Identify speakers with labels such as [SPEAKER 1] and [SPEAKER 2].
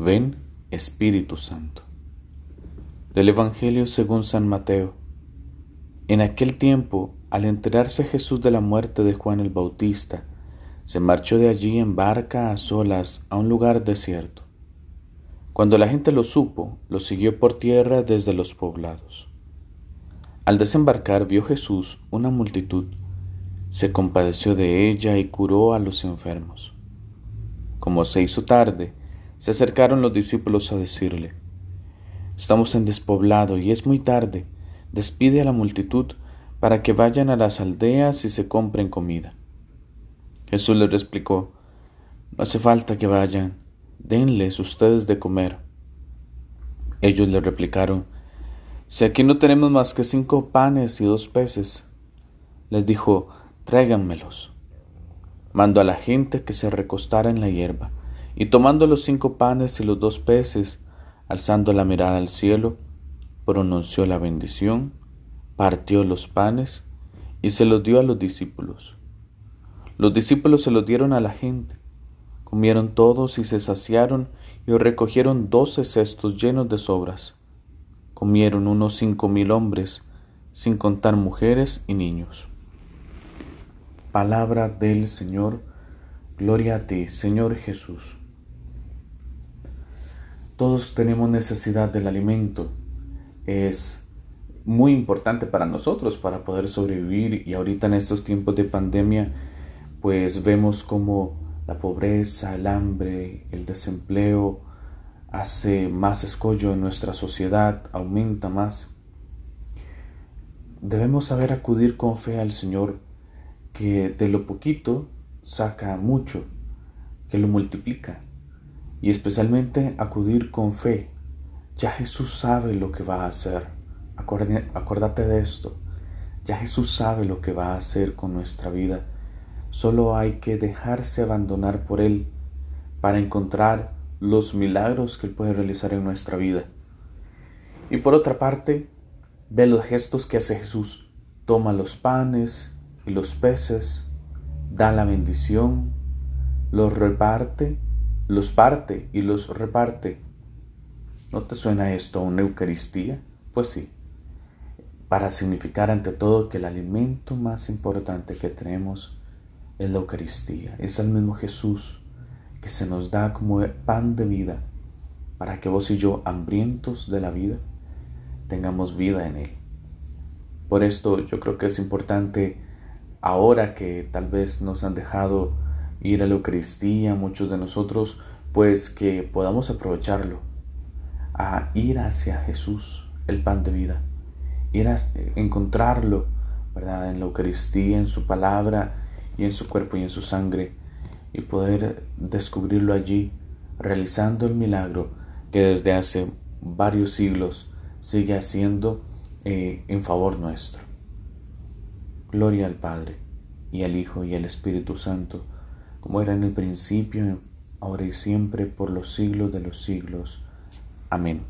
[SPEAKER 1] Ven, Espíritu Santo. Del Evangelio según San Mateo. En aquel tiempo, al enterarse Jesús de la muerte de Juan el Bautista, se marchó de allí en barca a solas a un lugar desierto. Cuando la gente lo supo, lo siguió por tierra desde los poblados. Al desembarcar vio Jesús una multitud, se compadeció de ella y curó a los enfermos. Como se hizo tarde, se acercaron los discípulos a decirle, Estamos en despoblado y es muy tarde, despide a la multitud para que vayan a las aldeas y se compren comida. Jesús les explicó, No hace falta que vayan, denles ustedes de comer. Ellos le replicaron, Si aquí no tenemos más que cinco panes y dos peces. Les dijo, Tráiganmelos. Mandó a la gente que se recostara en la hierba, y tomando los cinco panes y los dos peces, alzando la mirada al cielo, pronunció la bendición, partió los panes y se los dio a los discípulos. Los discípulos se los dieron a la gente. Comieron todos y se saciaron y recogieron doce cestos llenos de sobras. Comieron unos cinco mil hombres, sin contar mujeres y niños. Palabra del Señor. Gloria a ti, Señor Jesús. Todos tenemos necesidad del alimento. Es muy importante para nosotros para poder sobrevivir y ahorita en estos tiempos de pandemia pues vemos como la pobreza, el hambre, el desempleo hace más escollo en nuestra sociedad, aumenta más. Debemos saber acudir con fe al Señor, que de lo poquito saca mucho, que lo multiplica, y especialmente acudir con fe. Ya Jesús sabe lo que va a hacer. Acuérdate de esto. Ya Jesús sabe lo que va a hacer con nuestra vida Solo hay que dejarse abandonar por Él para encontrar los milagros que Él puede realizar en nuestra vida. Y por otra parte, ve los gestos que hace Jesús. Toma los panes y los peces, da la bendición, los reparte, los parte y los reparte. ¿No te suena esto a una Eucaristía? Pues sí, para significar ante todo que el alimento más importante que tenemos es la Eucaristía, es el mismo Jesús que se nos da como pan de vida para que vos y yo, hambrientos de la vida, tengamos vida en Él. Por esto yo creo que es importante, ahora que tal vez nos han dejado ir a la Eucaristía, muchos de nosotros, pues que podamos aprovecharlo, a ir hacia Jesús, el pan de vida, ir a encontrarlo, ¿verdad? En la Eucaristía, en su palabra, y en su cuerpo y en su sangre y poder descubrirlo allí realizando el milagro que desde hace varios siglos sigue haciendo eh, en favor nuestro. Gloria al Padre y al Hijo y al Espíritu Santo, como era en el principio, ahora y siempre, por los siglos de los siglos. Amén.